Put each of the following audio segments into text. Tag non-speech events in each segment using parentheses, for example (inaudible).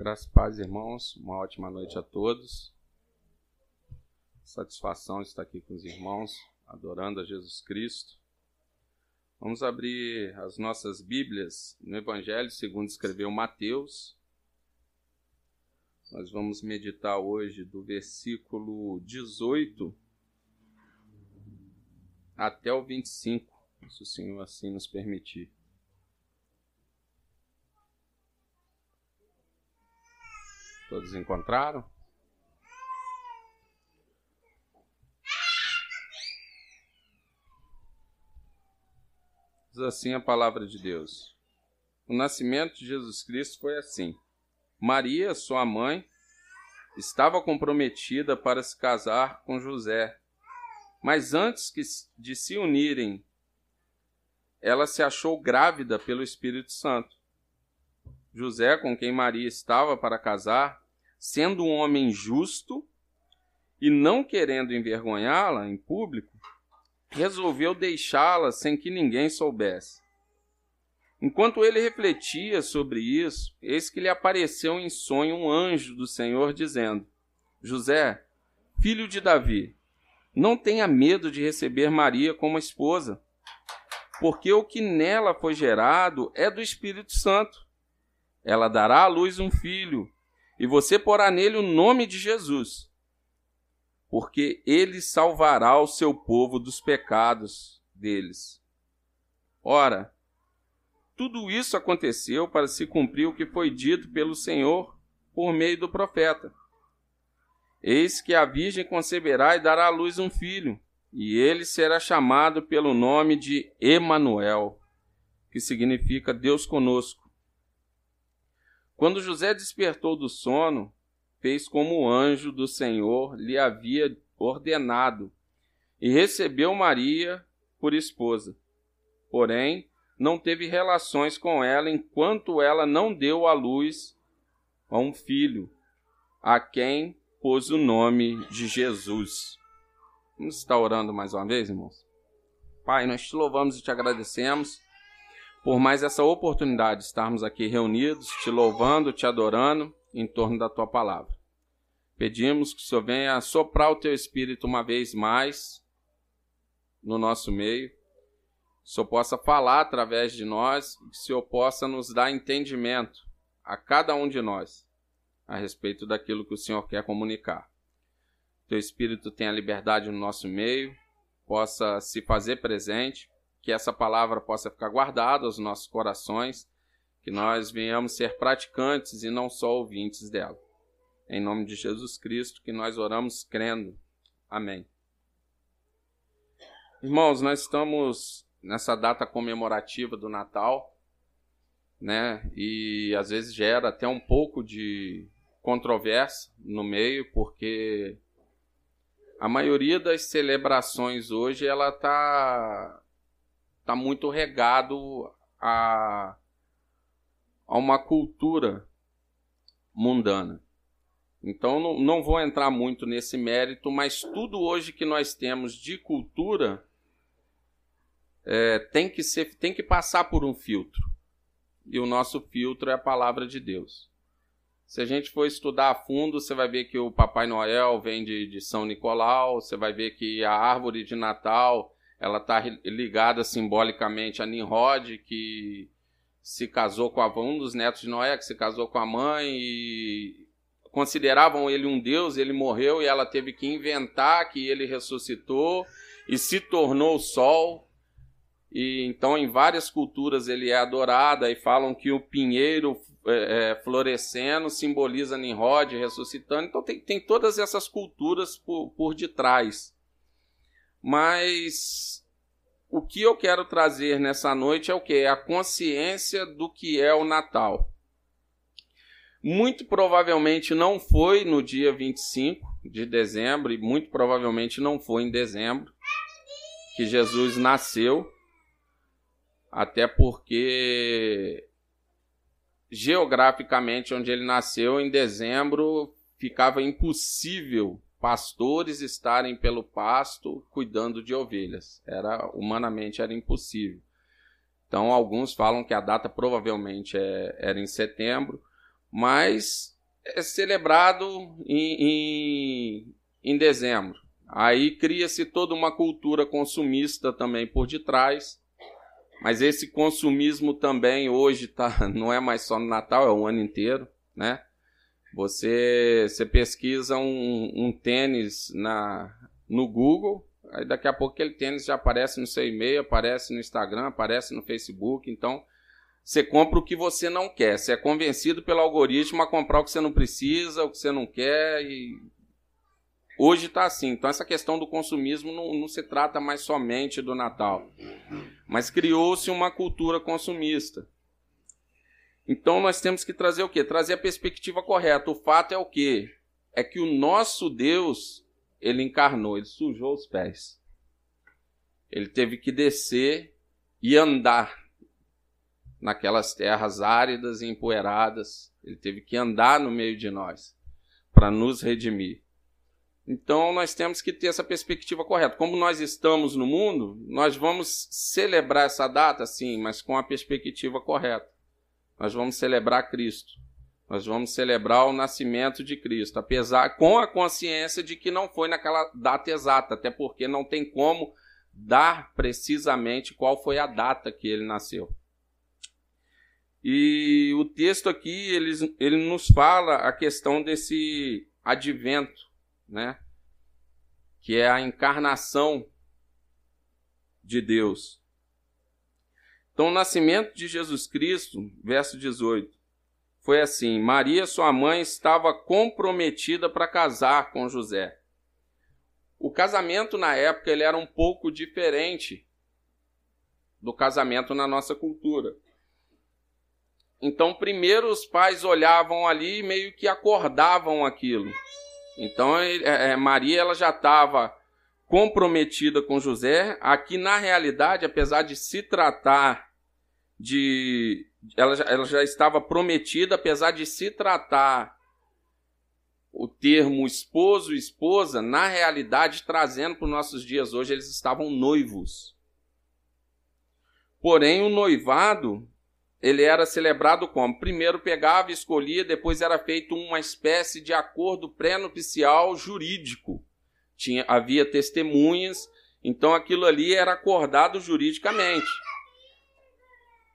Graças e paz, irmãos. Uma ótima noite a todos. Satisfação estar aqui com os irmãos, adorando a Jesus Cristo. Vamos abrir as nossas Bíblias no Evangelho segundo escreveu Mateus. Nós vamos meditar hoje do versículo 18 até o 25, se o Senhor assim nos permitir. Todos encontraram? Diz assim a palavra de Deus. O nascimento de Jesus Cristo foi assim. Maria, sua mãe, estava comprometida para se casar com José, mas antes de se unirem, ela se achou grávida pelo Espírito Santo. José, com quem Maria estava para casar, sendo um homem justo e não querendo envergonhá-la em público, resolveu deixá-la sem que ninguém soubesse. Enquanto ele refletia sobre isso, eis que lhe apareceu em sonho um anjo do Senhor dizendo: José, filho de Davi, não tenha medo de receber Maria como esposa, porque o que nela foi gerado é do Espírito Santo. Ela dará à luz um filho, e você porá nele o nome de Jesus, porque ele salvará o seu povo dos pecados deles. Ora, tudo isso aconteceu para se cumprir o que foi dito pelo Senhor por meio do profeta. Eis que a virgem conceberá e dará à luz um filho, e ele será chamado pelo nome de Emanuel, que significa Deus conosco. Quando José despertou do sono, fez como o anjo do Senhor lhe havia ordenado e recebeu Maria por esposa. Porém, não teve relações com ela enquanto ela não deu à luz a um filho, a quem pôs o nome de Jesus. Vamos estar orando mais uma vez, irmãos? Pai, nós te louvamos e te agradecemos por mais essa oportunidade de estarmos aqui reunidos, te louvando, te adorando em torno da tua palavra. Pedimos que o Senhor venha soprar o teu espírito uma vez mais no nosso meio, que o Senhor possa falar através de nós, que o Senhor possa nos dar entendimento a cada um de nós a respeito daquilo que o Senhor quer comunicar. Teu espírito tenha liberdade no nosso meio, possa se fazer presente que essa palavra possa ficar guardada aos nossos corações, que nós venhamos ser praticantes e não só ouvintes dela. Em nome de Jesus Cristo que nós oramos crendo. Amém. Irmãos, nós estamos nessa data comemorativa do Natal, né? E às vezes gera até um pouco de controvérsia no meio, porque a maioria das celebrações hoje ela está está muito regado a, a uma cultura mundana. Então não, não vou entrar muito nesse mérito, mas tudo hoje que nós temos de cultura é, tem que ser, tem que passar por um filtro. E o nosso filtro é a palavra de Deus. Se a gente for estudar a fundo, você vai ver que o Papai Noel vem de, de São Nicolau, você vai ver que a árvore de Natal ela está ligada simbolicamente a Nimrod, que se casou com a, um dos netos de Noé, que se casou com a mãe e consideravam ele um deus, ele morreu e ela teve que inventar que ele ressuscitou e se tornou o sol. E então em várias culturas ele é adorado e falam que o pinheiro é, é, florescendo simboliza Nimrod ressuscitando. Então tem, tem todas essas culturas por, por detrás. Mas o que eu quero trazer nessa noite é o que? É a consciência do que é o Natal. Muito provavelmente não foi no dia 25 de dezembro, e muito provavelmente não foi em dezembro que Jesus nasceu, até porque geograficamente onde ele nasceu, em dezembro, ficava impossível pastores estarem pelo pasto cuidando de ovelhas. Era humanamente era impossível. Então alguns falam que a data provavelmente é, era em setembro, mas é celebrado em, em, em dezembro. Aí cria-se toda uma cultura consumista também por detrás, mas esse consumismo também hoje tá, (laughs) não é mais só no Natal, é o ano inteiro, né? Você, você pesquisa um, um tênis na, no Google, aí daqui a pouco aquele tênis já aparece no seu e-mail, aparece no Instagram, aparece no Facebook, então você compra o que você não quer. Você é convencido pelo algoritmo a comprar o que você não precisa, o que você não quer. E hoje está assim. Então essa questão do consumismo não, não se trata mais somente do Natal, mas criou-se uma cultura consumista. Então nós temos que trazer o quê? Trazer a perspectiva correta. O fato é o quê? É que o nosso Deus, ele encarnou, ele sujou os pés. Ele teve que descer e andar naquelas terras áridas e empoeiradas. Ele teve que andar no meio de nós para nos redimir. Então nós temos que ter essa perspectiva correta. Como nós estamos no mundo, nós vamos celebrar essa data, sim, mas com a perspectiva correta. Nós vamos celebrar Cristo. Nós vamos celebrar o nascimento de Cristo, apesar com a consciência de que não foi naquela data exata, até porque não tem como dar precisamente qual foi a data que ele nasceu. E o texto aqui ele, ele nos fala a questão desse advento, né? Que é a encarnação de Deus. Então, o nascimento de Jesus Cristo, verso 18, foi assim: Maria, sua mãe, estava comprometida para casar com José. O casamento na época ele era um pouco diferente do casamento na nossa cultura. Então, primeiro os pais olhavam ali e meio que acordavam aquilo. Então, é, é, Maria ela já estava comprometida com José. Aqui, na realidade, apesar de se tratar de. Ela, ela já estava prometida, apesar de se tratar o termo esposo e esposa, na realidade, trazendo para os nossos dias hoje, eles estavam noivos. Porém, o noivado ele era celebrado como? Primeiro pegava, escolhia, depois era feito uma espécie de acordo pré-nupcial jurídico. Tinha, havia testemunhas, então aquilo ali era acordado juridicamente.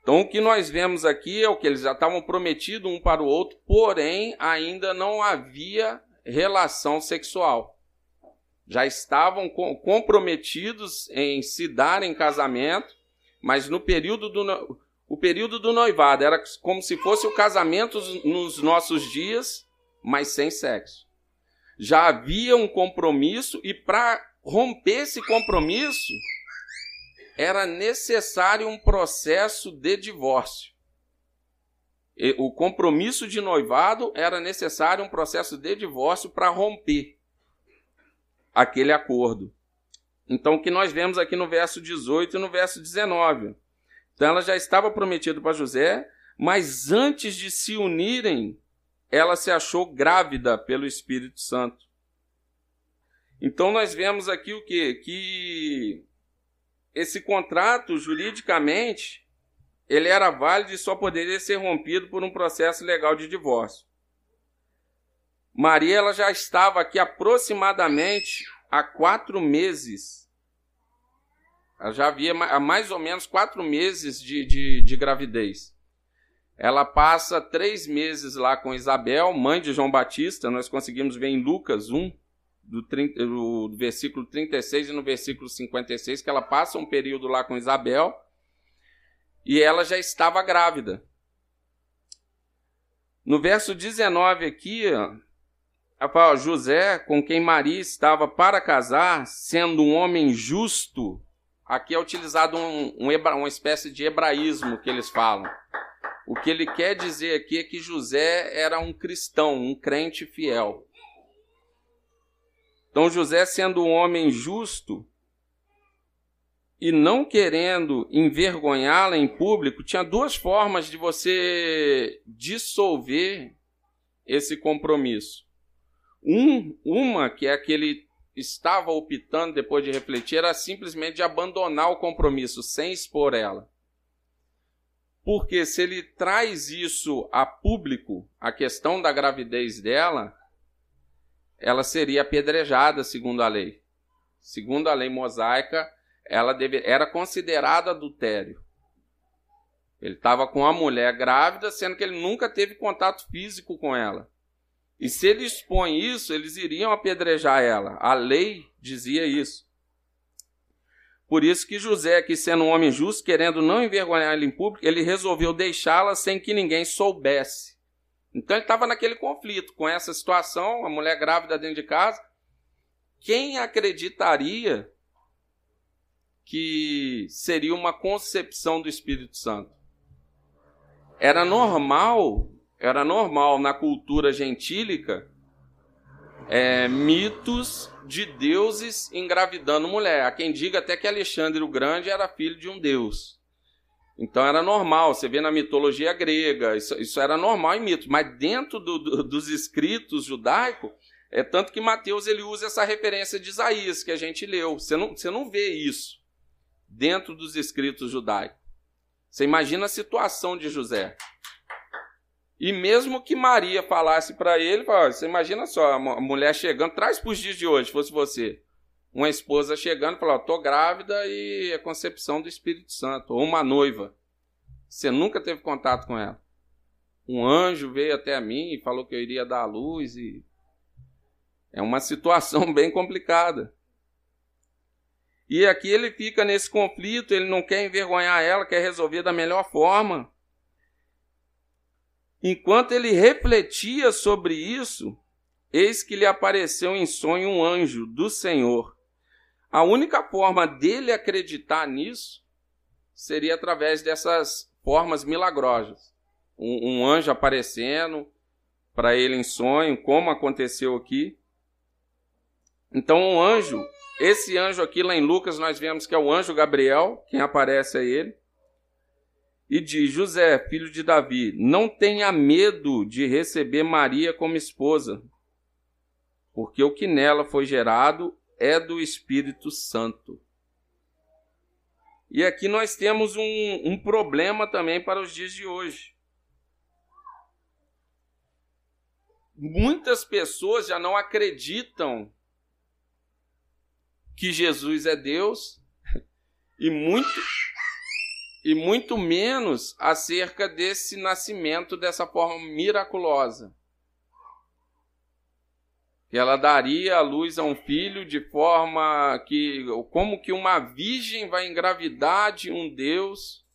Então o que nós vemos aqui é o que eles já estavam prometidos um para o outro, porém ainda não havia relação sexual. Já estavam comprometidos em se dar em casamento, mas no período do o período do noivado era como se fosse o casamento nos nossos dias, mas sem sexo. Já havia um compromisso e para romper esse compromisso era necessário um processo de divórcio. O compromisso de noivado era necessário um processo de divórcio para romper aquele acordo. Então, o que nós vemos aqui no verso 18 e no verso 19 então ela já estava prometida para José, mas antes de se unirem, ela se achou grávida pelo Espírito Santo. Então nós vemos aqui o que? Que esse contrato juridicamente ele era válido e só poderia ser rompido por um processo legal de divórcio. Maria ela já estava aqui aproximadamente há quatro meses ela já havia mais ou menos quatro meses de, de, de gravidez. Ela passa três meses lá com Isabel, mãe de João Batista. Nós conseguimos ver em Lucas 1, do, 30, do versículo 36 e no versículo 56, que ela passa um período lá com Isabel e ela já estava grávida. No verso 19 aqui, ó, José, com quem Maria estava para casar, sendo um homem justo Aqui é utilizado um, um hebra, uma espécie de hebraísmo que eles falam. O que ele quer dizer aqui é que José era um cristão, um crente fiel. Então, José, sendo um homem justo e não querendo envergonhá-la em público, tinha duas formas de você dissolver esse compromisso. Um, uma, que é aquele estava optando, depois de refletir, era simplesmente de abandonar o compromisso sem expor ela. Porque se ele traz isso a público, a questão da gravidez dela, ela seria apedrejada segundo a lei. Segundo a lei mosaica, ela deve, era considerada adultério. Ele estava com a mulher grávida, sendo que ele nunca teve contato físico com ela. E se ele expõe isso, eles iriam apedrejar ela. A lei dizia isso. Por isso que José, que sendo um homem justo, querendo não envergonhar ela em público, ele resolveu deixá-la sem que ninguém soubesse. Então ele estava naquele conflito com essa situação, a mulher grávida dentro de casa. Quem acreditaria que seria uma concepção do Espírito Santo? Era normal, era normal na cultura gentílica é, mitos de deuses engravidando mulher. Há quem diga até que Alexandre o Grande era filho de um deus. Então era normal, você vê na mitologia grega, isso, isso era normal em mitos, mas dentro do, do, dos escritos judaicos, é tanto que Mateus ele usa essa referência de Isaías que a gente leu. Você não, você não vê isso dentro dos escritos judaicos. Você imagina a situação de José. E mesmo que Maria falasse para ele, você imagina só, a mulher chegando, traz para os dias de hoje, fosse você. Uma esposa chegando e falando, estou grávida e é concepção do Espírito Santo. Ou uma noiva. Você nunca teve contato com ela. Um anjo veio até a mim e falou que eu iria dar a luz e... É uma situação (laughs) bem complicada. E aqui ele fica nesse conflito, ele não quer envergonhar ela, quer resolver da melhor forma. Enquanto ele refletia sobre isso, eis que lhe apareceu em sonho um anjo do Senhor. A única forma dele acreditar nisso seria através dessas formas milagrosas. Um, um anjo aparecendo para ele em sonho, como aconteceu aqui. Então, um anjo, esse anjo aqui lá em Lucas, nós vemos que é o anjo Gabriel, quem aparece é ele e diz: José, filho de Davi, não tenha medo de receber Maria como esposa, porque o que nela foi gerado é do Espírito Santo. E aqui nós temos um, um problema também para os dias de hoje. Muitas pessoas já não acreditam que Jesus é Deus, (laughs) e muito, e muito menos acerca desse nascimento dessa forma miraculosa. Que ela daria a luz a um filho de forma que, como que uma virgem vai engravidar de um Deus.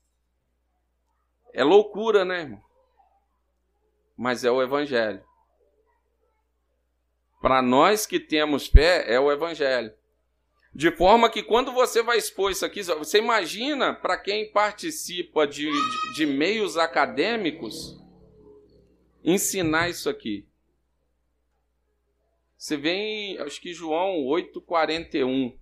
É loucura, né, irmão? Mas é o Evangelho. Para nós que temos fé, é o Evangelho. De forma que quando você vai expor isso aqui, você imagina para quem participa de, de, de, meios acadêmicos ensinar isso aqui. Você vê em, acho que João 8,41.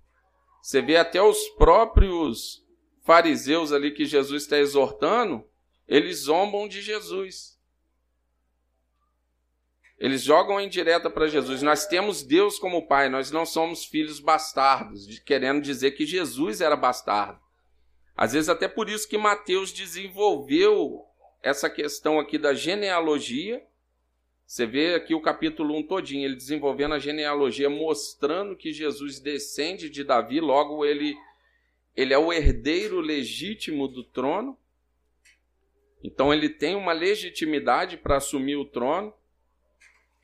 Você vê até os próprios fariseus ali que Jesus está exortando, eles zombam de Jesus. Eles jogam em direta para Jesus. Nós temos Deus como Pai, nós não somos filhos bastardos, querendo dizer que Jesus era bastardo. Às vezes, até por isso que Mateus desenvolveu essa questão aqui da genealogia. Você vê aqui o capítulo 1 todinho, ele desenvolvendo a genealogia, mostrando que Jesus descende de Davi, logo ele, ele é o herdeiro legítimo do trono. Então ele tem uma legitimidade para assumir o trono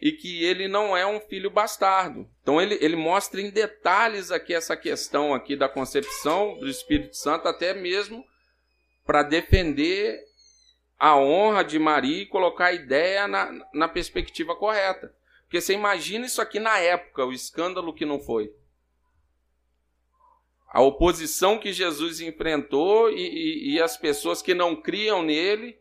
e que ele não é um filho bastardo. Então ele, ele mostra em detalhes aqui essa questão aqui da concepção do Espírito Santo, até mesmo para defender a honra de Maria e colocar a ideia na, na perspectiva correta. Porque você imagina isso aqui na época, o escândalo que não foi. A oposição que Jesus enfrentou e, e, e as pessoas que não criam nele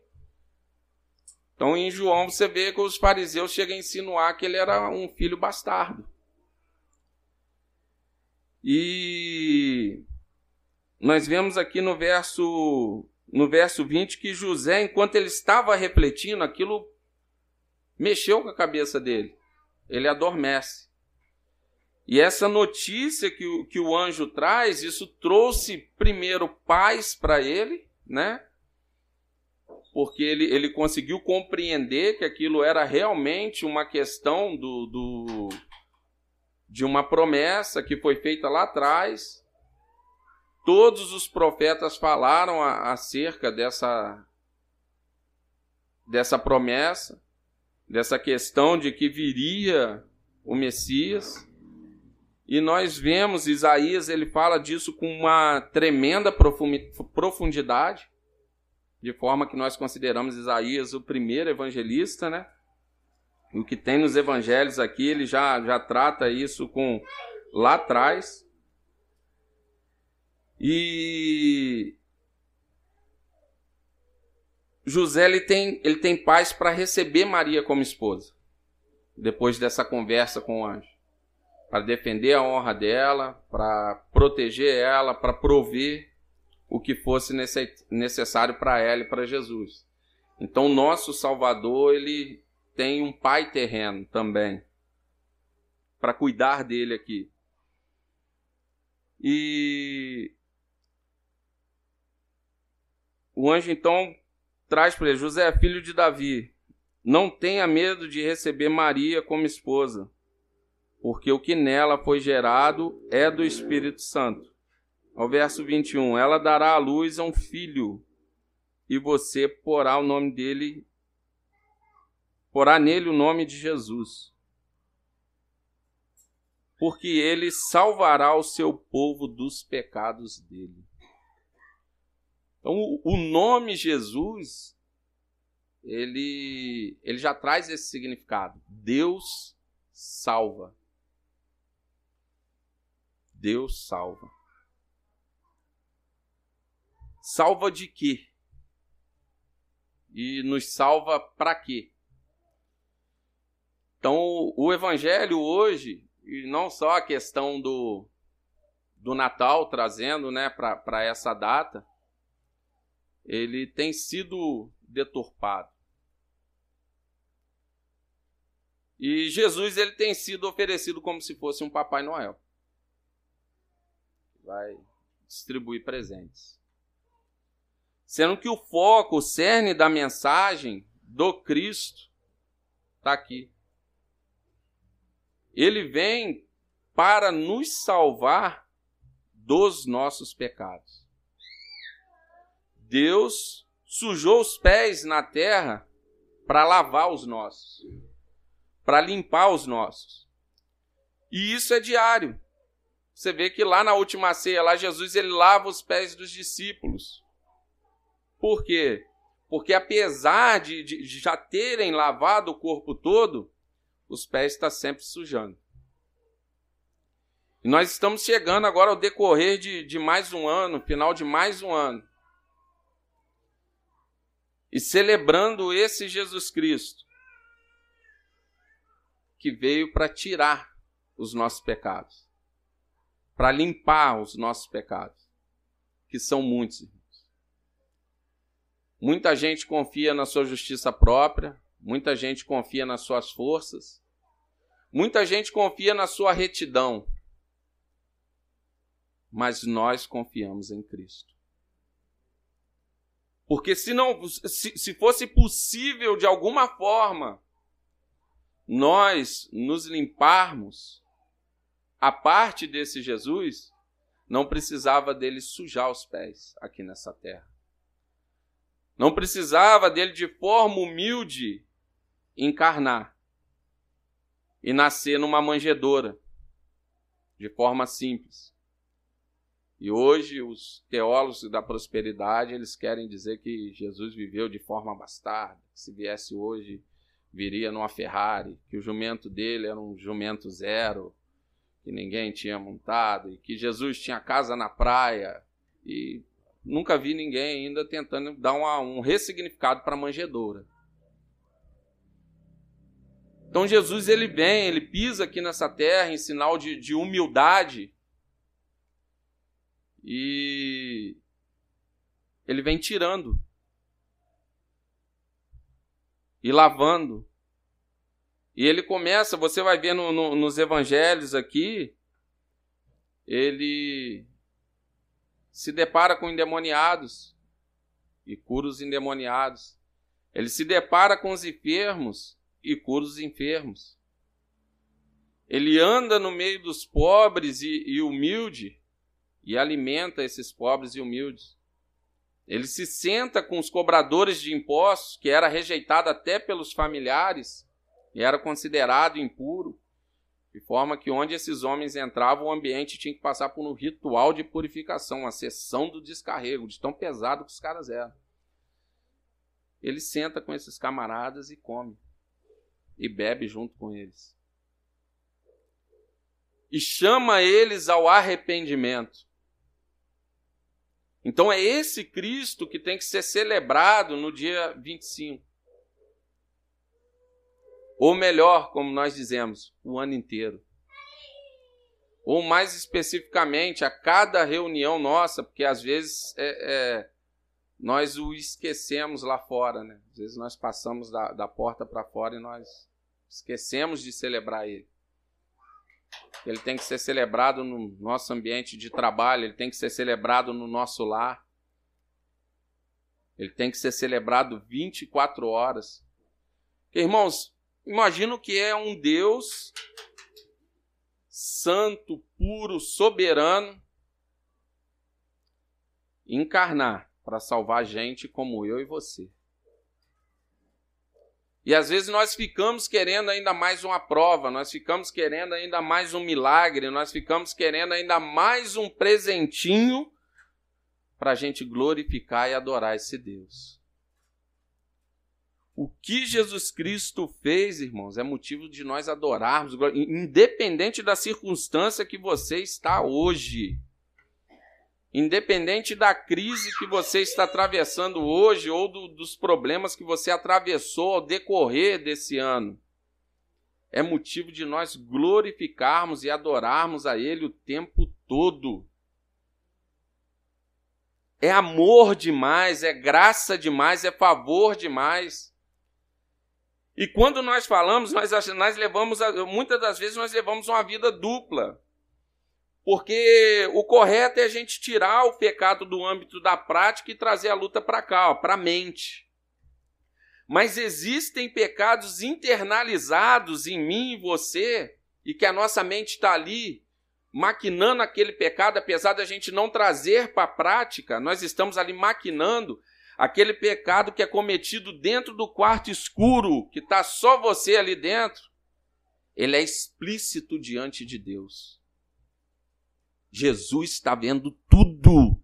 então, em João, você vê que os fariseus chegam a insinuar que ele era um filho bastardo. E nós vemos aqui no verso, no verso 20 que José, enquanto ele estava refletindo, aquilo mexeu com a cabeça dele. Ele adormece. E essa notícia que o, que o anjo traz, isso trouxe primeiro paz para ele, né? porque ele, ele conseguiu compreender que aquilo era realmente uma questão do, do, de uma promessa que foi feita lá atrás. Todos os profetas falaram acerca dessa, dessa promessa, dessa questão de que viria o Messias. E nós vemos Isaías, ele fala disso com uma tremenda profundidade, de forma que nós consideramos Isaías o primeiro evangelista, né? O que tem nos evangelhos aqui, ele já, já trata isso com lá atrás. E José ele tem, ele tem paz para receber Maria como esposa, depois dessa conversa com o anjo para defender a honra dela, para proteger ela, para prover o que fosse necessário para ela e para Jesus. Então, nosso Salvador, ele tem um pai terreno também, para cuidar dele aqui. E o anjo então traz para ele: José, filho de Davi, não tenha medo de receber Maria como esposa porque o que nela foi gerado é do Espírito Santo. Ao verso 21, ela dará à luz a um filho, e você porá o nome dele, porá nele o nome de Jesus. Porque ele salvará o seu povo dos pecados dele. Então, o nome Jesus, ele, ele já traz esse significado. Deus salva. Deus salva. Salva de quê? E nos salva para quê? Então, o evangelho hoje, e não só a questão do, do Natal trazendo né, para essa data, ele tem sido deturpado. E Jesus ele tem sido oferecido como se fosse um Papai Noel vai distribuir presentes. Sendo que o foco, o cerne da mensagem do Cristo está aqui. Ele vem para nos salvar dos nossos pecados. Deus sujou os pés na terra para lavar os nossos, para limpar os nossos. E isso é diário. Você vê que lá na última ceia, lá Jesus ele lava os pés dos discípulos. Por quê? Porque apesar de, de, já terem lavado o corpo todo, os pés estão sempre sujando. E nós estamos chegando agora ao decorrer de, de mais um ano, final de mais um ano. E celebrando esse Jesus Cristo, que veio para tirar os nossos pecados para limpar os nossos pecados, que são muitos. Irmãos. Muita gente confia na sua justiça própria, muita gente confia nas suas forças, muita gente confia na sua retidão, mas nós confiamos em Cristo. Porque se não se, se fosse possível de alguma forma nós nos limparmos a parte desse Jesus, não precisava dele sujar os pés aqui nessa terra. Não precisava dele de forma humilde encarnar e nascer numa manjedoura, de forma simples. E hoje os teólogos da prosperidade, eles querem dizer que Jesus viveu de forma bastarda, que se viesse hoje viria numa Ferrari, que o jumento dele era um jumento zero, que ninguém tinha montado, e que Jesus tinha casa na praia, e nunca vi ninguém ainda tentando dar uma, um ressignificado para a manjedoura. Então Jesus ele vem, ele pisa aqui nessa terra em sinal de, de humildade e ele vem tirando e lavando e ele começa, você vai ver no, no, nos evangelhos aqui, ele se depara com endemoniados e cura os endemoniados. Ele se depara com os enfermos e cura os enfermos. Ele anda no meio dos pobres e, e humilde e alimenta esses pobres e humildes. Ele se senta com os cobradores de impostos, que era rejeitado até pelos familiares e era considerado impuro, de forma que onde esses homens entravam, o ambiente tinha que passar por um ritual de purificação, uma sessão do descarrego, de tão pesado que os caras eram. Ele senta com esses camaradas e come, e bebe junto com eles. E chama eles ao arrependimento. Então é esse Cristo que tem que ser celebrado no dia 25. Ou melhor, como nós dizemos, o ano inteiro. Ou mais especificamente, a cada reunião nossa, porque às vezes é, é, nós o esquecemos lá fora, né? Às vezes nós passamos da, da porta para fora e nós esquecemos de celebrar ele ele tem que ser celebrado no nosso ambiente de trabalho, ele tem que ser celebrado no nosso lar. Ele tem que ser celebrado 24 horas. Irmãos, imagino que é um Deus santo, puro, soberano, encarnar para salvar gente como eu e você. E às vezes nós ficamos querendo ainda mais uma prova, nós ficamos querendo ainda mais um milagre, nós ficamos querendo ainda mais um presentinho para a gente glorificar e adorar esse Deus. O que Jesus Cristo fez, irmãos, é motivo de nós adorarmos, independente da circunstância que você está hoje. Independente da crise que você está atravessando hoje ou do, dos problemas que você atravessou ao decorrer desse ano, é motivo de nós glorificarmos e adorarmos a Ele o tempo todo. É amor demais, é graça demais, é favor demais. E quando nós falamos, nós, nós levamos, muitas das vezes nós levamos uma vida dupla. Porque o correto é a gente tirar o pecado do âmbito da prática e trazer a luta para cá, para a mente. Mas existem pecados internalizados em mim e você, e que a nossa mente está ali maquinando aquele pecado, apesar da gente não trazer para a prática, nós estamos ali maquinando aquele pecado que é cometido dentro do quarto escuro, que está só você ali dentro. Ele é explícito diante de Deus. Jesus está vendo tudo.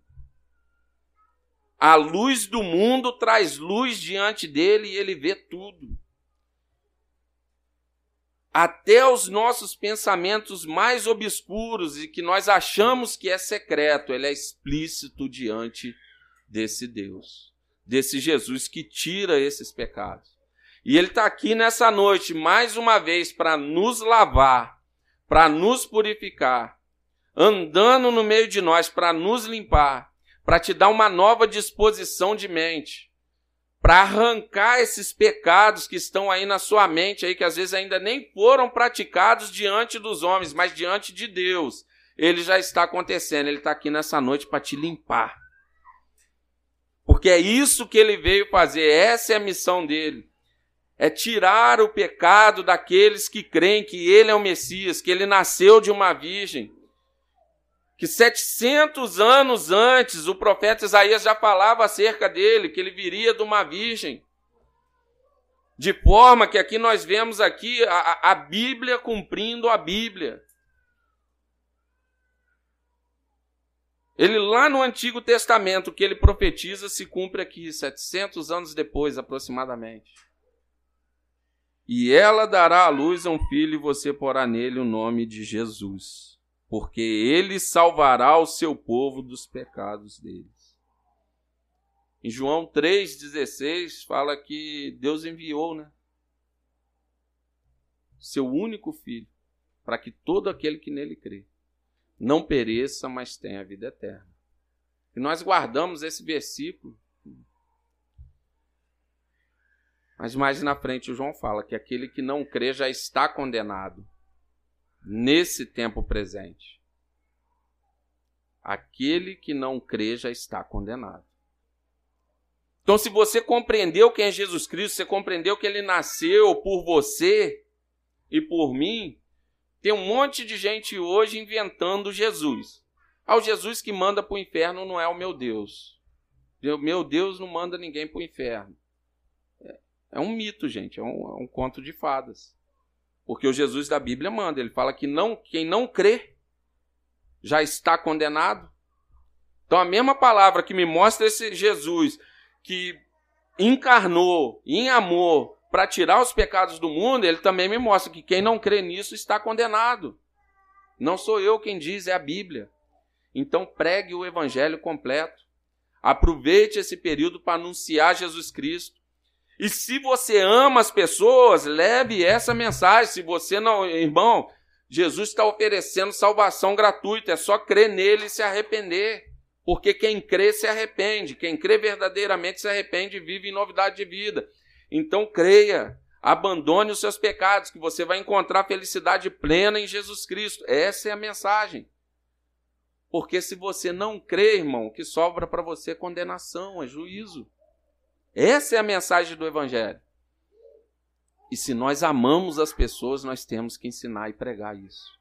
A luz do mundo traz luz diante dele e ele vê tudo. Até os nossos pensamentos mais obscuros e que nós achamos que é secreto, ele é explícito diante desse Deus, desse Jesus que tira esses pecados. E ele está aqui nessa noite, mais uma vez, para nos lavar, para nos purificar andando no meio de nós para nos limpar, para te dar uma nova disposição de mente, para arrancar esses pecados que estão aí na sua mente aí que às vezes ainda nem foram praticados diante dos homens, mas diante de Deus. Ele já está acontecendo, ele está aqui nessa noite para te limpar. Porque é isso que ele veio fazer, essa é a missão dele. É tirar o pecado daqueles que creem que ele é o Messias, que ele nasceu de uma virgem, que 700 anos antes o profeta Isaías já falava acerca dele, que ele viria de uma virgem. De forma que aqui nós vemos aqui a, a Bíblia cumprindo a Bíblia. Ele lá no Antigo Testamento, que ele profetiza, se cumpre aqui, 700 anos depois aproximadamente. E ela dará à luz um filho e você porá nele o nome de Jesus porque ele salvará o seu povo dos pecados deles. Em João 3,16 fala que Deus enviou, né? Seu único filho, para que todo aquele que nele crê não pereça, mas tenha a vida eterna. E nós guardamos esse versículo. Mas mais na frente o João fala que aquele que não crê já está condenado nesse tempo presente. Aquele que não crê já está condenado. Então, se você compreendeu quem é Jesus Cristo, você compreendeu que ele nasceu por você e por mim, tem um monte de gente hoje inventando Jesus. Ah, o Jesus que manda para o inferno não é o meu Deus. Meu Deus não manda ninguém para o inferno. É, é um mito, gente, é um, é um conto de fadas. Porque o Jesus da Bíblia manda, ele fala que não, quem não crê já está condenado. Então a mesma palavra que me mostra esse Jesus que encarnou em amor para tirar os pecados do mundo, ele também me mostra que quem não crê nisso está condenado. Não sou eu quem diz, é a Bíblia. Então pregue o evangelho completo. Aproveite esse período para anunciar Jesus Cristo. E se você ama as pessoas, leve essa mensagem. Se você não, irmão, Jesus está oferecendo salvação gratuita, é só crer nele e se arrepender. Porque quem crê se arrepende, quem crê verdadeiramente se arrepende e vive em novidade de vida. Então creia, abandone os seus pecados, que você vai encontrar felicidade plena em Jesus Cristo. Essa é a mensagem. Porque se você não crê, irmão, o que sobra para você é condenação, é juízo. Essa é a mensagem do Evangelho. E se nós amamos as pessoas, nós temos que ensinar e pregar isso.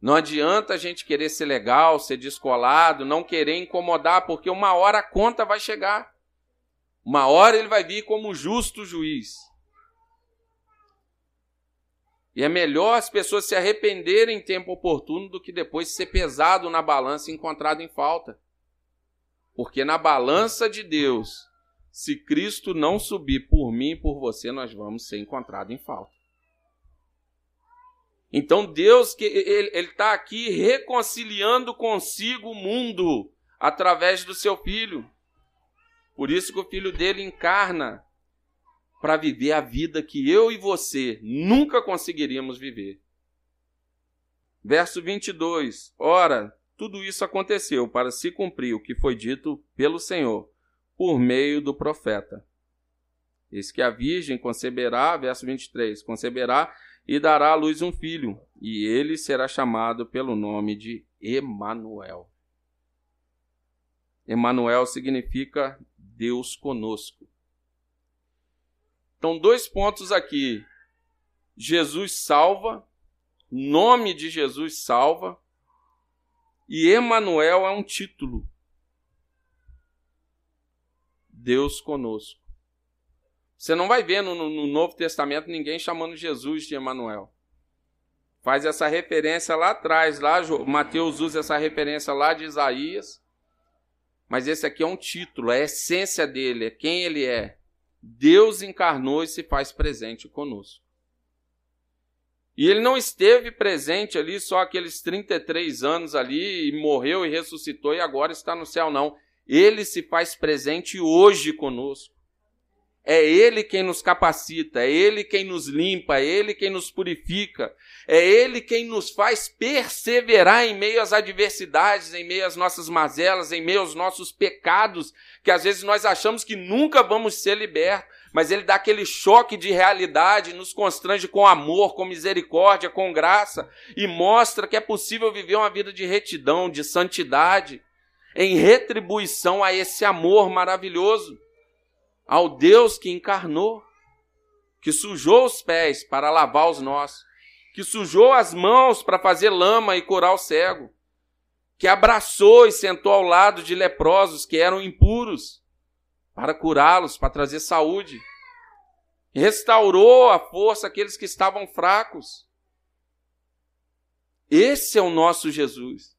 Não adianta a gente querer ser legal, ser descolado, não querer incomodar, porque uma hora a conta vai chegar. Uma hora ele vai vir como justo juiz. E é melhor as pessoas se arrependerem em tempo oportuno do que depois ser pesado na balança e encontrado em falta. Porque na balança de Deus, se Cristo não subir por mim e por você, nós vamos ser encontrados em falta. Então Deus que ele está aqui reconciliando consigo o mundo através do seu filho. Por isso que o filho dele encarna para viver a vida que eu e você nunca conseguiríamos viver. Verso 22. Ora, tudo isso aconteceu para se cumprir o que foi dito pelo Senhor por meio do profeta. Eis que a virgem conceberá, verso 23, conceberá e dará à luz um filho, e ele será chamado pelo nome de Emanuel. Emanuel significa Deus conosco. Então, dois pontos aqui. Jesus salva, nome de Jesus salva, e Emanuel é um título. Deus conosco. Você não vai ver no, no, Novo Testamento ninguém chamando Jesus de Emanuel. Faz essa referência lá atrás, lá Mateus usa essa referência lá de Isaías. Mas esse aqui é um título, é a essência dele, é quem ele é. Deus encarnou e se faz presente conosco. E ele não esteve presente ali só aqueles 33 anos ali, e morreu e ressuscitou e agora está no céu, não. Ele se faz presente hoje conosco. É Ele quem nos capacita, é Ele quem nos limpa, é Ele quem nos purifica, é Ele quem nos faz perseverar em meio às adversidades, em meio às nossas mazelas, em meio aos nossos pecados, que às vezes nós achamos que nunca vamos ser libertos, mas Ele dá aquele choque de realidade, nos constrange com amor, com misericórdia, com graça, e mostra que é possível viver uma vida de retidão, de santidade, em retribuição a esse amor maravilhoso ao Deus que encarnou, que sujou os pés para lavar os nossos, que sujou as mãos para fazer lama e curar o cego, que abraçou e sentou ao lado de leprosos que eram impuros, para curá-los, para trazer saúde. Restaurou a força aqueles que estavam fracos. Esse é o nosso Jesus.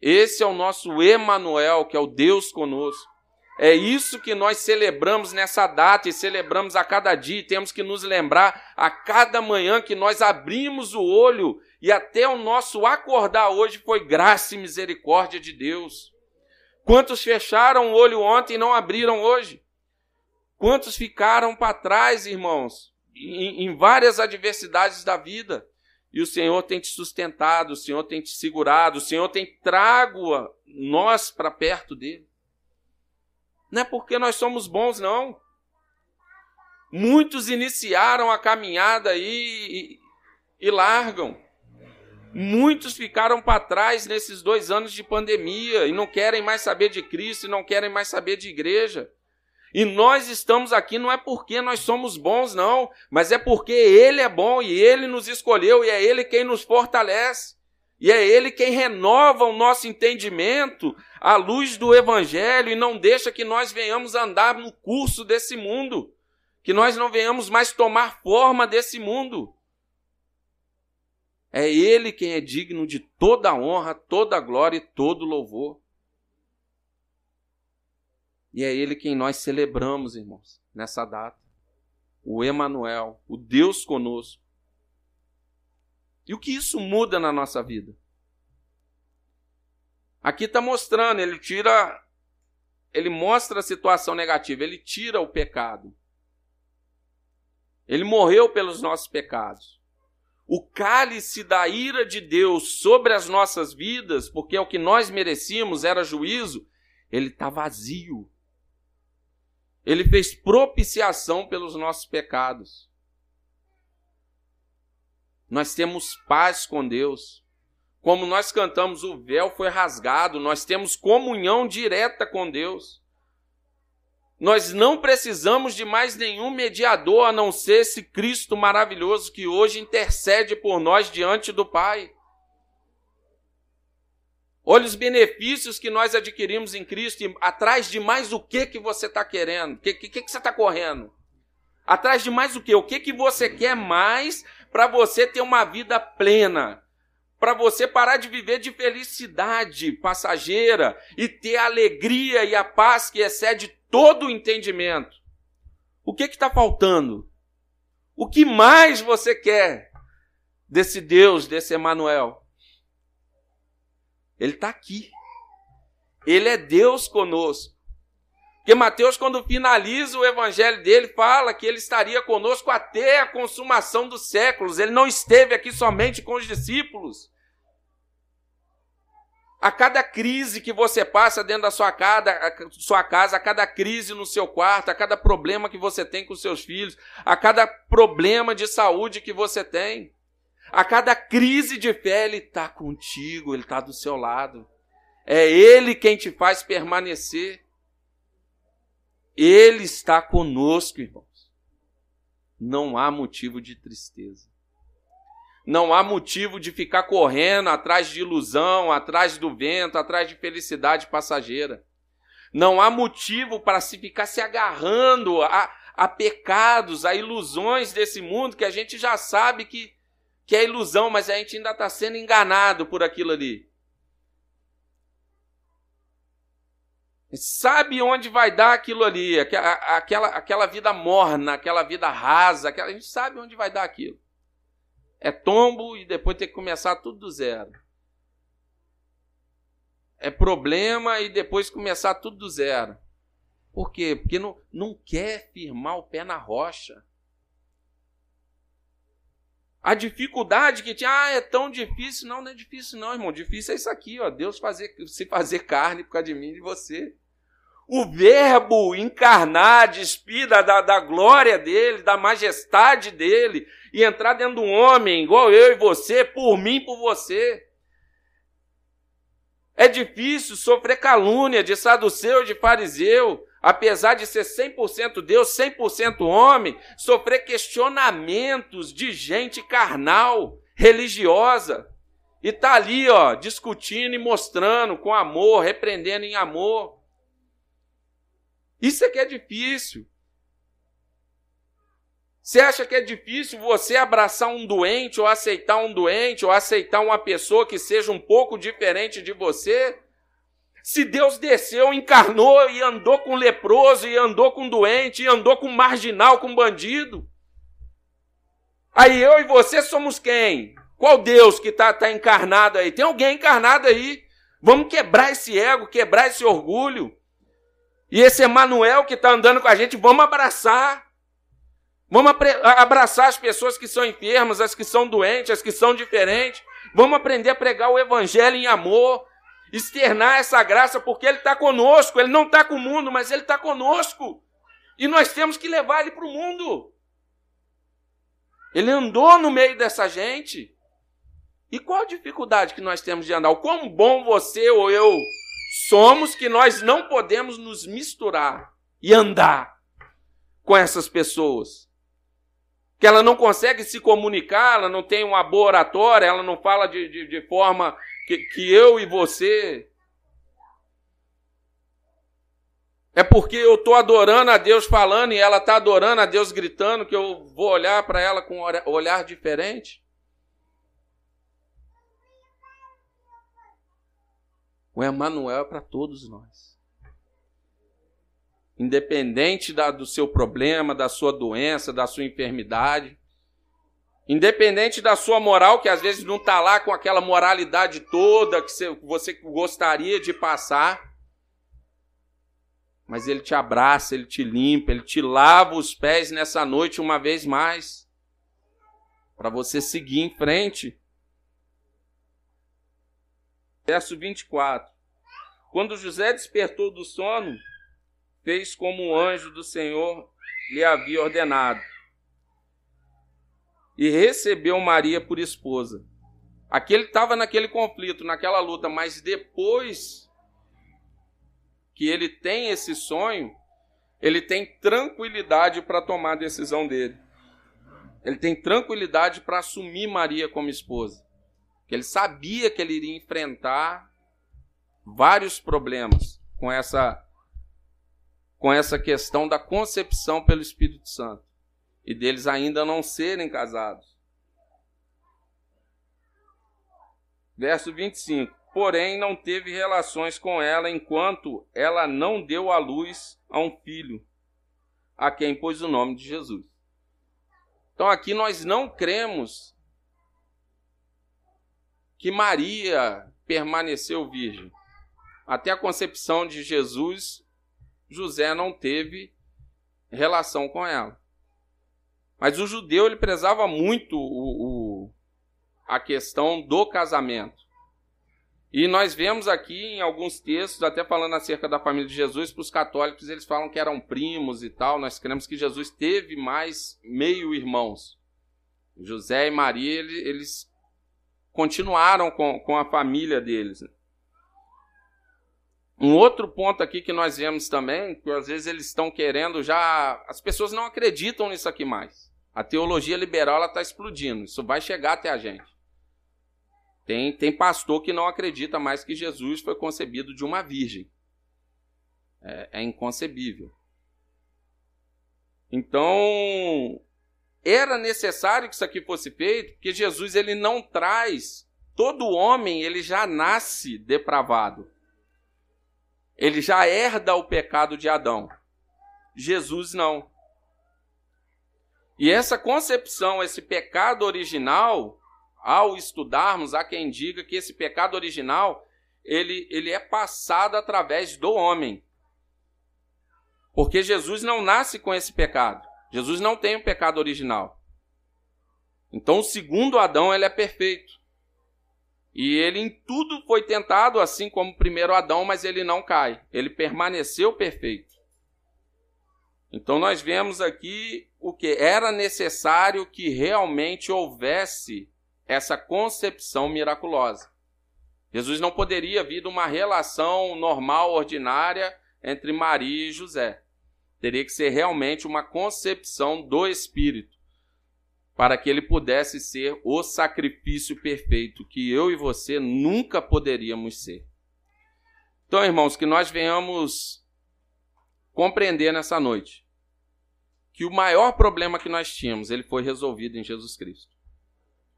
Esse é o nosso Emanuel, que é o Deus conosco. É isso que nós celebramos nessa data e celebramos a cada dia, e temos que nos lembrar a cada manhã que nós abrimos o olho e até o nosso acordar hoje foi graça e misericórdia de Deus. Quantos fecharam o olho ontem e não abriram hoje? Quantos ficaram para trás, irmãos, em, em várias adversidades da vida? E o Senhor tem te sustentado, o Senhor tem te segurado, o Senhor tem trago nós para perto dele. Não é porque nós somos bons, não. Muitos iniciaram a caminhada aí e, e largam. Muitos ficaram para trás nesses dois anos de pandemia e não querem mais saber de Cristo e não querem mais saber de igreja. E nós estamos aqui não é porque nós somos bons, não, mas é porque Ele é bom e Ele nos escolheu e é Ele quem nos fortalece. E é Ele quem renova o nosso entendimento à luz do Evangelho e não deixa que nós venhamos andar no curso desse mundo, que nós não venhamos mais tomar forma desse mundo. É Ele quem é digno de toda honra, toda glória e todo louvor. E é Ele quem nós celebramos, irmãos, nessa data. O Emanuel, o Deus conosco. E o que isso muda na nossa vida? Aqui está mostrando, ele tira, ele mostra a situação negativa, ele tira o pecado. Ele morreu pelos nossos pecados. O cálice da ira de Deus sobre as nossas vidas, porque é o que nós merecíamos, era juízo, ele está vazio. Ele fez propiciação pelos nossos pecados. Nós temos paz com Deus. Como nós cantamos, o véu foi rasgado, nós temos comunhão direta com Deus. Nós não precisamos de mais nenhum mediador a não ser esse Cristo maravilhoso que hoje intercede por nós diante do Pai. Olha os benefícios que nós adquirimos em Cristo e atrás de mais o que que você está querendo? O que, que, que você está correndo? Atrás de mais o que? O que, que você quer mais para você ter uma vida plena, para você parar de viver de felicidade passageira e ter a alegria e a paz que excede todo o entendimento. O que está faltando? O que mais você quer desse Deus, desse Emanuel? Ele está aqui. Ele é Deus conosco. Porque Mateus, quando finaliza o evangelho dele, fala que ele estaria conosco até a consumação dos séculos. Ele não esteve aqui somente com os discípulos. A cada crise que você passa dentro da sua casa, a cada crise no seu quarto, a cada problema que você tem com seus filhos, a cada problema de saúde que você tem, a cada crise de fé, Ele está contigo, Ele está do seu lado. É Ele quem te faz permanecer. Ele está conosco, irmãos. Não há motivo de tristeza. Não há motivo de ficar correndo atrás de ilusão, atrás do vento, atrás de felicidade passageira. Não há motivo para se ficar se agarrando a, a pecados, a ilusões desse mundo que a gente já sabe que, que é ilusão, mas a gente ainda está sendo enganado por aquilo ali. sabe onde vai dar aquilo ali, aquela, aquela vida morna, aquela vida rasa, aquela, a gente sabe onde vai dar aquilo. É tombo e depois tem que começar tudo do zero. É problema e depois começar tudo do zero. Por quê? Porque não, não quer firmar o pé na rocha. A dificuldade que tinha, ah, é tão difícil. Não, não é difícil, não, irmão. Difícil é isso aqui, ó. Deus fazer, se fazer carne por causa de mim e de você o Verbo encarnar, despir da, da glória dele, da majestade dele, e entrar dentro de um homem, igual eu e você, por mim, por você. É difícil sofrer calúnia de saduceu, de fariseu, apesar de ser 100% Deus, 100% homem, sofrer questionamentos de gente carnal, religiosa. E tá ali, ó, discutindo e mostrando com amor, repreendendo em amor. Isso é que é difícil. Você acha que é difícil você abraçar um doente, ou aceitar um doente, ou aceitar uma pessoa que seja um pouco diferente de você? Se Deus desceu, encarnou e andou com leproso, e andou com doente, e andou com marginal, com bandido. Aí eu e você somos quem? Qual Deus que está tá encarnado aí? Tem alguém encarnado aí. Vamos quebrar esse ego, quebrar esse orgulho. E esse Emanuel que está andando com a gente, vamos abraçar. Vamos abraçar as pessoas que são enfermas, as que são doentes, as que são diferentes. Vamos aprender a pregar o evangelho em amor, externar essa graça, porque Ele está conosco. Ele não está com o mundo, mas Ele está conosco. E nós temos que levar Ele para o mundo. Ele andou no meio dessa gente. E qual a dificuldade que nós temos de andar? O quão bom você ou eu somos que nós não podemos nos misturar e andar com essas pessoas. Que ela não consegue se comunicar, ela não tem uma boa oratória, ela não fala de, de, de forma que, que eu e você É porque eu estou adorando a Deus falando e ela está adorando a Deus gritando que eu vou olhar para ela com um olhar diferente? O Emmanuel é para todos nós. Independente da, do seu problema, da sua doença, da sua enfermidade, independente da sua moral, que às vezes não está lá com aquela moralidade toda que você gostaria de passar, mas ele te abraça, ele te limpa, ele te lava os pés nessa noite uma vez mais, para você seguir em frente. Verso 24: Quando José despertou do sono, fez como o anjo do Senhor lhe havia ordenado, e recebeu Maria por esposa. Aqui ele estava naquele conflito, naquela luta, mas depois que ele tem esse sonho, ele tem tranquilidade para tomar a decisão dele. Ele tem tranquilidade para assumir Maria como esposa. Ele sabia que ele iria enfrentar vários problemas com essa com essa questão da concepção pelo Espírito Santo e deles ainda não serem casados. Verso 25 porém não teve relações com ela enquanto ela não deu à luz a um filho, a quem pôs o nome de Jesus. Então aqui nós não cremos que Maria permaneceu virgem. Até a concepção de Jesus, José não teve relação com ela. Mas o judeu ele prezava muito o, o, a questão do casamento. E nós vemos aqui em alguns textos, até falando acerca da família de Jesus, para os católicos eles falam que eram primos e tal. Nós cremos que Jesus teve mais meio-irmãos. José e Maria, eles continuaram com, com a família deles. Um outro ponto aqui que nós vemos também, que às vezes eles estão querendo já. As pessoas não acreditam nisso aqui mais. A teologia liberal está explodindo. Isso vai chegar até a gente. Tem, tem pastor que não acredita mais que Jesus foi concebido de uma virgem. É, é inconcebível. Então, era necessário que isso aqui fosse feito, porque Jesus ele não traz. Todo homem ele já nasce depravado. Ele já herda o pecado de Adão. Jesus não. E essa concepção, esse pecado original, ao estudarmos, há quem diga que esse pecado original ele, ele é passado através do homem. Porque Jesus não nasce com esse pecado. Jesus não tem o pecado original. Então, o segundo Adão ele é perfeito. E ele em tudo foi tentado, assim como o primeiro Adão, mas ele não cai. Ele permaneceu perfeito. Então, nós vemos aqui o que era necessário que realmente houvesse essa concepção miraculosa. Jesus não poderia vir de uma relação normal, ordinária entre Maria e José. Teria que ser realmente uma concepção do Espírito, para que ele pudesse ser o sacrifício perfeito que eu e você nunca poderíamos ser. Então, irmãos, que nós venhamos compreender nessa noite que o maior problema que nós tínhamos, ele foi resolvido em Jesus Cristo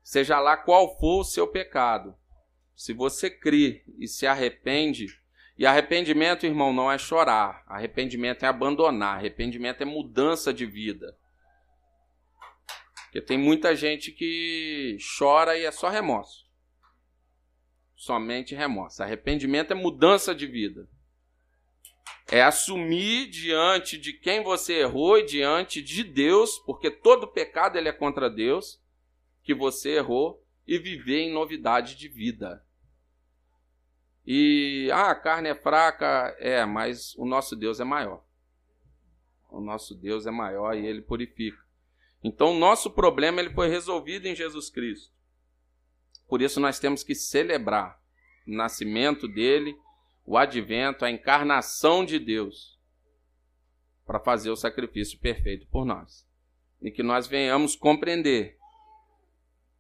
seja lá qual for o seu pecado, se você crê e se arrepende, e arrependimento, irmão, não é chorar, arrependimento é abandonar, arrependimento é mudança de vida. Porque tem muita gente que chora e é só remorso. Somente remorso. Arrependimento é mudança de vida. É assumir diante de quem você errou e diante de Deus, porque todo pecado ele é contra Deus que você errou e viver em novidade de vida. E ah, a carne é fraca, é, mas o nosso Deus é maior. O nosso Deus é maior e ele purifica. Então, o nosso problema ele foi resolvido em Jesus Cristo. Por isso nós temos que celebrar o nascimento dele, o advento, a encarnação de Deus, para fazer o sacrifício perfeito por nós. E que nós venhamos compreender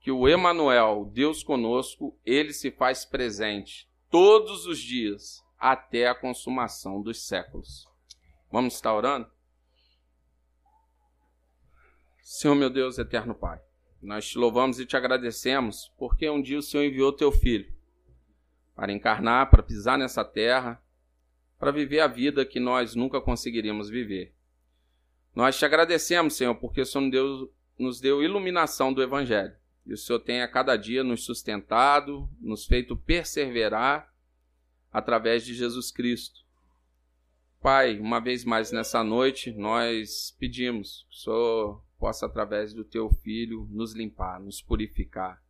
que o Emanuel, Deus conosco, ele se faz presente todos os dias até a consumação dos séculos. Vamos estar orando? Senhor meu Deus, eterno Pai, nós te louvamos e te agradecemos porque um dia o Senhor enviou teu filho para encarnar, para pisar nessa terra, para viver a vida que nós nunca conseguiríamos viver. Nós te agradecemos, Senhor, porque o Senhor Deus nos deu iluminação do Evangelho. E o Senhor tem a cada dia nos sustentado, nos feito perseverar através de Jesus Cristo. Pai, uma vez mais nessa noite, nós pedimos que o Senhor possa, através do Teu Filho, nos limpar, nos purificar.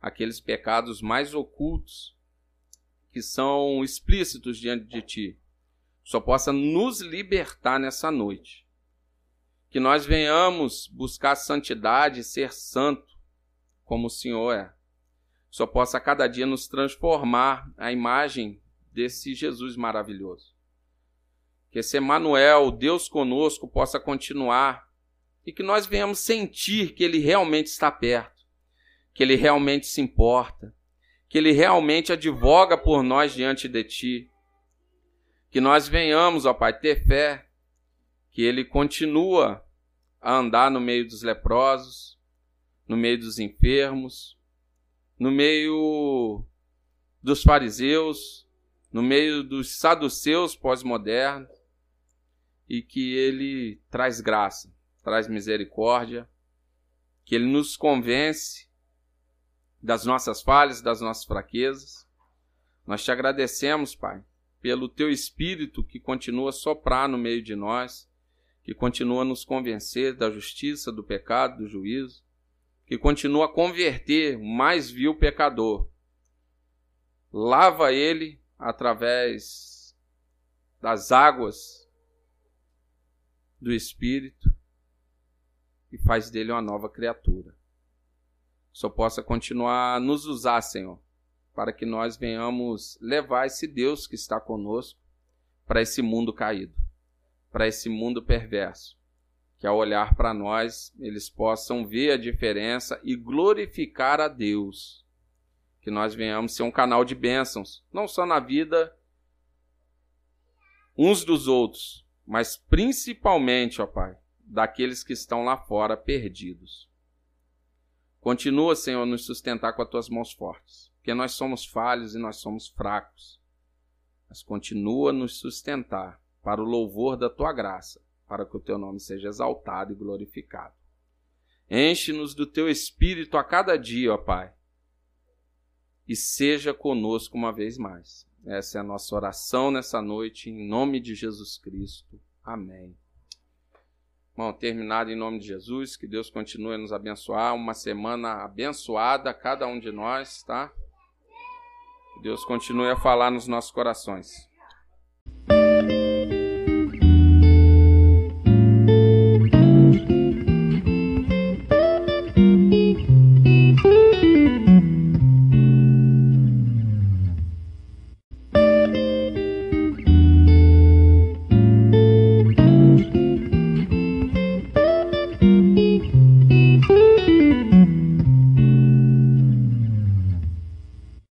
Aqueles pecados mais ocultos que são explícitos diante de Ti. Só possa nos libertar nessa noite. Que nós venhamos buscar santidade ser santo, como o Senhor é. Só possa cada dia nos transformar a imagem desse Jesus maravilhoso. Que esse Emmanuel, Deus conosco, possa continuar e que nós venhamos sentir que Ele realmente está perto, que Ele realmente se importa, que Ele realmente advoga por nós diante de Ti. Que nós venhamos, ó Pai, ter fé, que Ele continua a andar no meio dos leprosos, no meio dos enfermos, no meio dos fariseus, no meio dos saduceus pós-modernos, e que Ele traz graça, traz misericórdia, que Ele nos convence das nossas falhas, das nossas fraquezas. Nós te agradecemos, Pai, pelo teu Espírito que continua a soprar no meio de nós, que continua a nos convencer da justiça, do pecado, do juízo, que continua a converter o mais vil pecador. Lava ele através das águas do Espírito e faz dele uma nova criatura só possa continuar a nos usar, Senhor, para que nós venhamos levar esse Deus que está conosco para esse mundo caído, para esse mundo perverso. Que ao olhar para nós, eles possam ver a diferença e glorificar a Deus. Que nós venhamos ser um canal de bênçãos, não só na vida uns dos outros, mas principalmente, ó Pai, daqueles que estão lá fora perdidos. Continua, Senhor, nos sustentar com as tuas mãos fortes, porque nós somos falhos e nós somos fracos. Mas continua a nos sustentar para o louvor da tua graça, para que o teu nome seja exaltado e glorificado. Enche-nos do teu espírito a cada dia, ó Pai, e seja conosco uma vez mais. Essa é a nossa oração nessa noite, em nome de Jesus Cristo. Amém. Bom, terminado em nome de Jesus, que Deus continue a nos abençoar, uma semana abençoada a cada um de nós, tá? Que Deus continue a falar nos nossos corações.